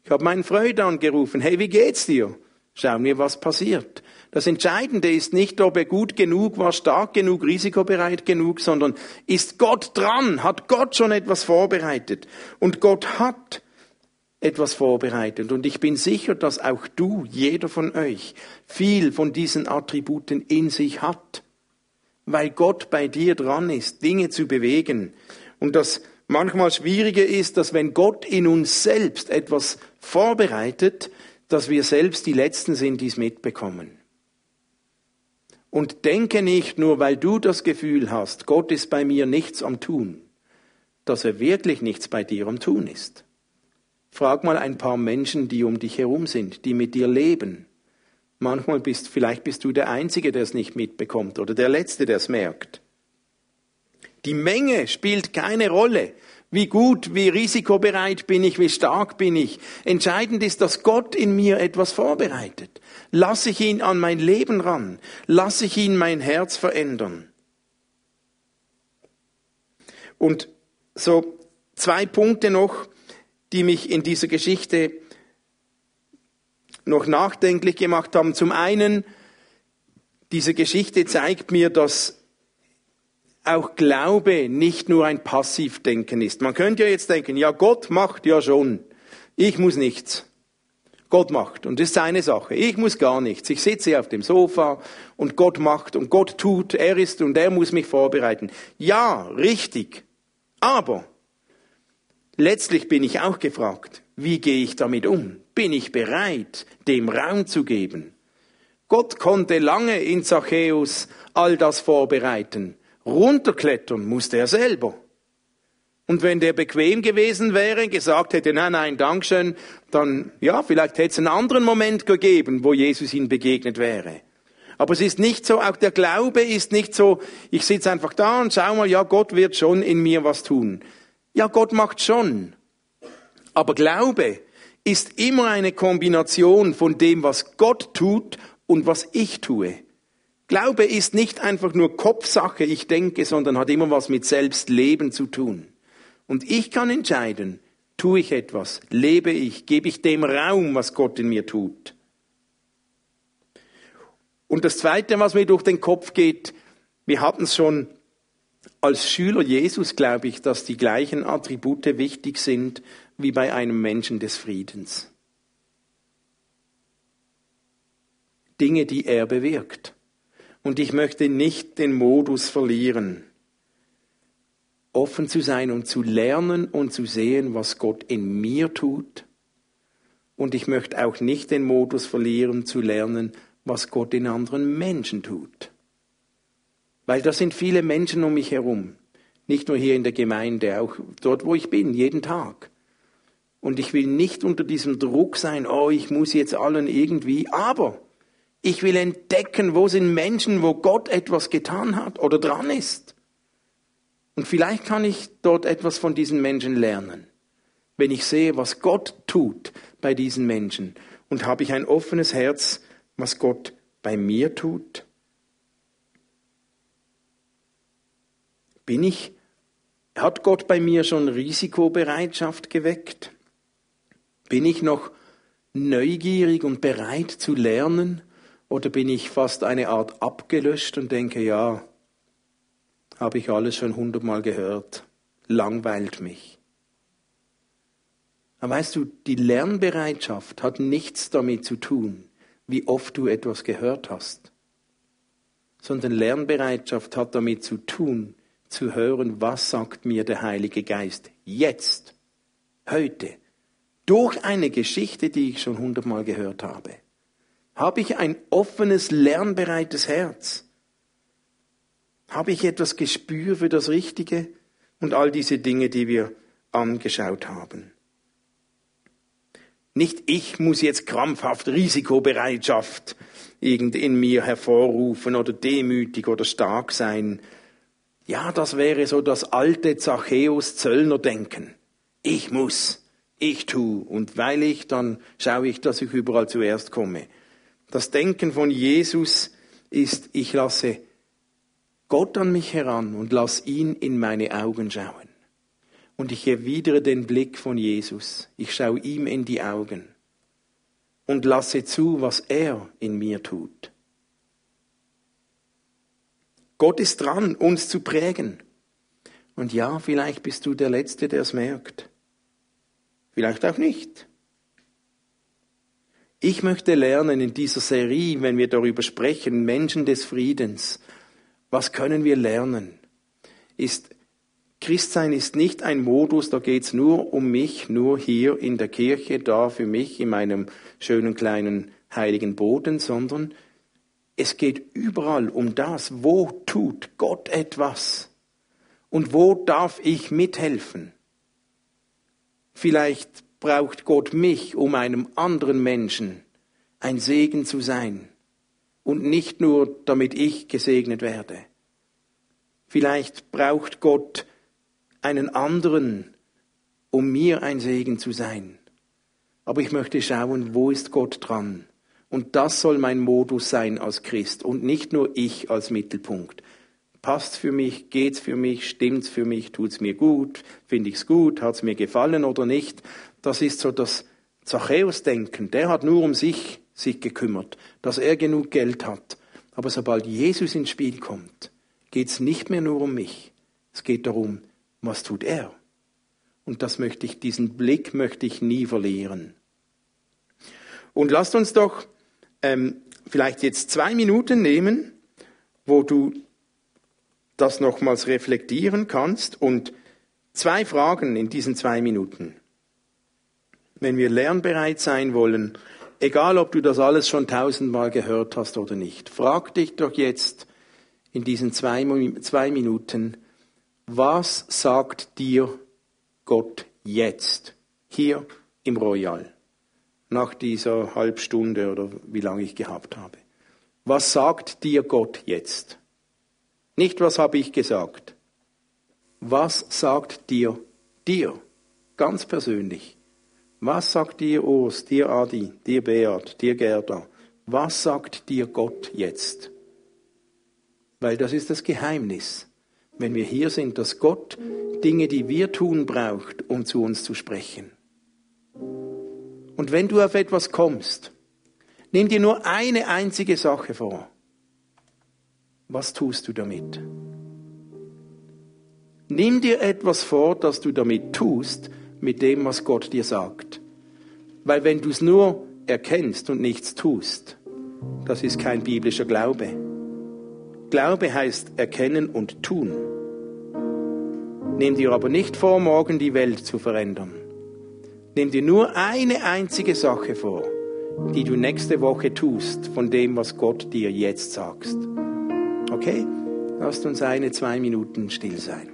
Ich habe meinen Freund angerufen, hey, wie geht's dir? Schauen wir, was passiert. Das Entscheidende ist nicht, ob er gut genug war, stark genug, risikobereit genug, sondern ist Gott dran? Hat Gott schon etwas vorbereitet? Und Gott hat etwas vorbereitet. Und ich bin sicher, dass auch du, jeder von euch, viel von diesen Attributen in sich hat weil Gott bei dir dran ist, Dinge zu bewegen. Und das manchmal Schwierige ist, dass wenn Gott in uns selbst etwas vorbereitet, dass wir selbst die Letzten sind, die es mitbekommen. Und denke nicht nur, weil du das Gefühl hast, Gott ist bei mir nichts am Tun, dass er wirklich nichts bei dir am Tun ist. Frag mal ein paar Menschen, die um dich herum sind, die mit dir leben. Manchmal bist, vielleicht bist du der Einzige, der es nicht mitbekommt oder der Letzte, der es merkt. Die Menge spielt keine Rolle. Wie gut, wie risikobereit bin ich, wie stark bin ich. Entscheidend ist, dass Gott in mir etwas vorbereitet. Lass ich ihn an mein Leben ran. Lass ich ihn mein Herz verändern. Und so zwei Punkte noch, die mich in dieser Geschichte noch nachdenklich gemacht haben. Zum einen, diese Geschichte zeigt mir, dass auch Glaube nicht nur ein Passivdenken ist. Man könnte ja jetzt denken, ja, Gott macht ja schon. Ich muss nichts. Gott macht und das ist seine Sache. Ich muss gar nichts. Ich sitze auf dem Sofa und Gott macht und Gott tut, er ist und er muss mich vorbereiten. Ja, richtig. Aber letztlich bin ich auch gefragt, wie gehe ich damit um? Bin ich bereit, dem Raum zu geben? Gott konnte lange in Zachäus all das vorbereiten. Runterklettern musste er selber. Und wenn der bequem gewesen wäre, gesagt hätte, nein, nein, Dankeschön, dann, ja, vielleicht hätte es einen anderen Moment gegeben, wo Jesus ihm begegnet wäre. Aber es ist nicht so, auch der Glaube ist nicht so, ich sitze einfach da und schau mal, ja, Gott wird schon in mir was tun. Ja, Gott macht schon. Aber Glaube ist immer eine Kombination von dem, was Gott tut und was ich tue. Glaube ist nicht einfach nur Kopfsache, ich denke, sondern hat immer was mit Selbstleben zu tun. Und ich kann entscheiden, tue ich etwas, lebe ich, gebe ich dem Raum, was Gott in mir tut. Und das Zweite, was mir durch den Kopf geht, wir hatten es schon als Schüler Jesus, glaube ich, dass die gleichen Attribute wichtig sind wie bei einem Menschen des Friedens. Dinge, die er bewirkt. Und ich möchte nicht den Modus verlieren, offen zu sein und zu lernen und zu sehen, was Gott in mir tut. Und ich möchte auch nicht den Modus verlieren, zu lernen, was Gott in anderen Menschen tut. Weil da sind viele Menschen um mich herum. Nicht nur hier in der Gemeinde, auch dort, wo ich bin, jeden Tag. Und ich will nicht unter diesem Druck sein, oh, ich muss jetzt allen irgendwie, aber ich will entdecken, wo sind Menschen, wo Gott etwas getan hat oder dran ist. Und vielleicht kann ich dort etwas von diesen Menschen lernen. Wenn ich sehe, was Gott tut bei diesen Menschen und habe ich ein offenes Herz, was Gott bei mir tut. Bin ich, hat Gott bei mir schon Risikobereitschaft geweckt? Bin ich noch neugierig und bereit zu lernen? Oder bin ich fast eine Art abgelöscht und denke, ja, habe ich alles schon hundertmal gehört, langweilt mich. Aber weißt du, die Lernbereitschaft hat nichts damit zu tun, wie oft du etwas gehört hast, sondern Lernbereitschaft hat damit zu tun, zu hören, was sagt mir der Heilige Geist jetzt, heute, durch eine Geschichte, die ich schon hundertmal gehört habe. Habe ich ein offenes, lernbereites Herz? Habe ich etwas Gespür für das Richtige? Und all diese Dinge, die wir angeschaut haben. Nicht ich muss jetzt krampfhaft Risikobereitschaft irgend in mir hervorrufen oder demütig oder stark sein. Ja, das wäre so das alte Zachäus-Zöllner-Denken. Ich muss, ich tu und weil ich, dann schaue ich, dass ich überall zuerst komme. Das Denken von Jesus ist, ich lasse Gott an mich heran und lass ihn in meine Augen schauen. Und ich erwidere den Blick von Jesus. Ich schaue ihm in die Augen und lasse zu, was er in mir tut. Gott ist dran, uns zu prägen. Und ja, vielleicht bist du der Letzte, der es merkt. Vielleicht auch nicht. Ich möchte lernen in dieser Serie, wenn wir darüber sprechen, Menschen des Friedens, was können wir lernen? Ist Christsein ist nicht ein Modus, da geht's nur um mich, nur hier in der Kirche, da für mich in meinem schönen kleinen heiligen Boden, sondern es geht überall um das, wo tut Gott etwas und wo darf ich mithelfen. Vielleicht braucht Gott mich, um einem anderen Menschen ein Segen zu sein und nicht nur, damit ich gesegnet werde. Vielleicht braucht Gott einen anderen, um mir ein Segen zu sein. Aber ich möchte schauen, wo ist Gott dran? Und das soll mein Modus sein als Christ und nicht nur ich als Mittelpunkt. Passt für mich, geht's für mich, stimmt's für mich, tut's mir gut, finde ich's gut, hat's mir gefallen oder nicht? Das ist so das Zachäus-Denken. Der hat nur um sich sich gekümmert, dass er genug Geld hat. Aber sobald Jesus ins Spiel kommt, geht's nicht mehr nur um mich. Es geht darum, was tut er? Und das möchte ich, diesen Blick möchte ich nie verlieren. Und lasst uns doch ähm, vielleicht jetzt zwei Minuten nehmen, wo du das nochmals reflektieren kannst und zwei Fragen in diesen zwei Minuten. Wenn wir lernbereit sein wollen, egal ob du das alles schon tausendmal gehört hast oder nicht, frag dich doch jetzt in diesen zwei, zwei Minuten, was sagt dir Gott jetzt hier im Royal nach dieser Halbstunde oder wie lange ich gehabt habe? Was sagt dir Gott jetzt? Nicht, was habe ich gesagt. Was sagt dir dir ganz persönlich? Was sagt dir Urs, dir Adi, dir Beat, dir Gerda? Was sagt dir Gott jetzt? Weil das ist das Geheimnis, wenn wir hier sind, dass Gott Dinge, die wir tun, braucht, um zu uns zu sprechen. Und wenn du auf etwas kommst, nimm dir nur eine einzige Sache vor was tust du damit? Nimm dir etwas vor, das du damit tust, mit dem, was Gott dir sagt. Weil wenn du es nur erkennst und nichts tust, das ist kein biblischer Glaube. Glaube heißt erkennen und tun. Nimm dir aber nicht vor, morgen die Welt zu verändern. Nimm dir nur eine einzige Sache vor, die du nächste Woche tust von dem, was Gott dir jetzt sagst. Okay? Lasst uns eine, zwei Minuten still sein.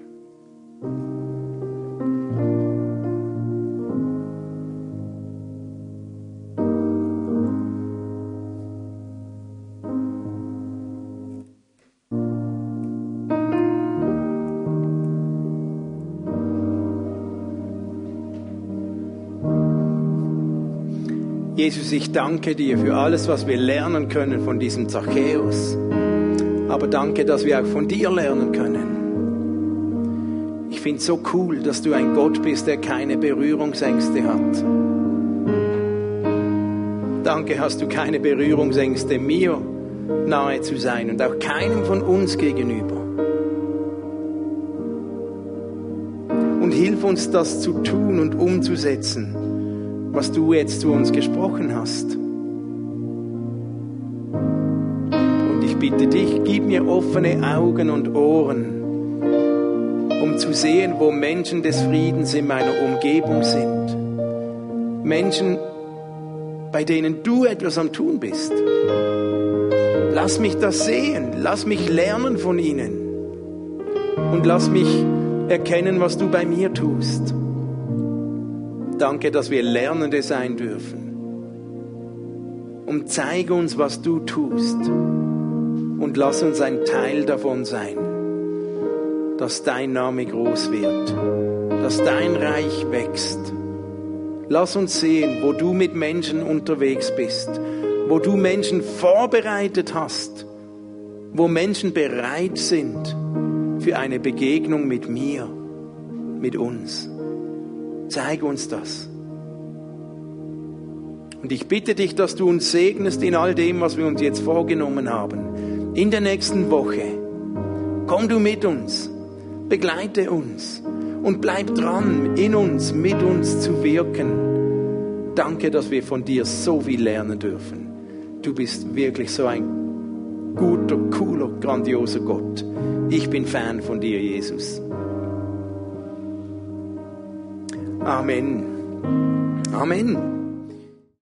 Jesus, ich danke dir für alles, was wir lernen können von diesem Zachäus. Aber danke, dass wir auch von dir lernen können. Ich finde es so cool, dass du ein Gott bist, der keine Berührungsängste hat. Danke, hast du keine Berührungsängste, mir nahe zu sein und auch keinem von uns gegenüber. Und hilf uns, das zu tun und umzusetzen, was du jetzt zu uns gesprochen hast. Bitte dich, gib mir offene Augen und Ohren, um zu sehen, wo Menschen des Friedens in meiner Umgebung sind. Menschen, bei denen du etwas am Tun bist. Lass mich das sehen, lass mich lernen von ihnen und lass mich erkennen, was du bei mir tust. Danke, dass wir Lernende sein dürfen. Und zeige uns, was du tust. Und lass uns ein Teil davon sein, dass dein Name groß wird, dass dein Reich wächst Lass uns sehen, wo du mit Menschen unterwegs bist, wo du Menschen vorbereitet hast, wo Menschen bereit sind für eine Begegnung mit mir, mit uns. Zeige uns das. Und ich bitte dich, dass du uns segnest in all dem, was wir uns jetzt vorgenommen haben. In der nächsten Woche. Komm du mit uns. Begleite uns und bleib dran, in uns, mit uns zu wirken. Danke, dass wir von dir so viel lernen dürfen. Du bist wirklich so ein guter, cooler, grandioser Gott. Ich bin Fan von dir, Jesus. Amen. Amen.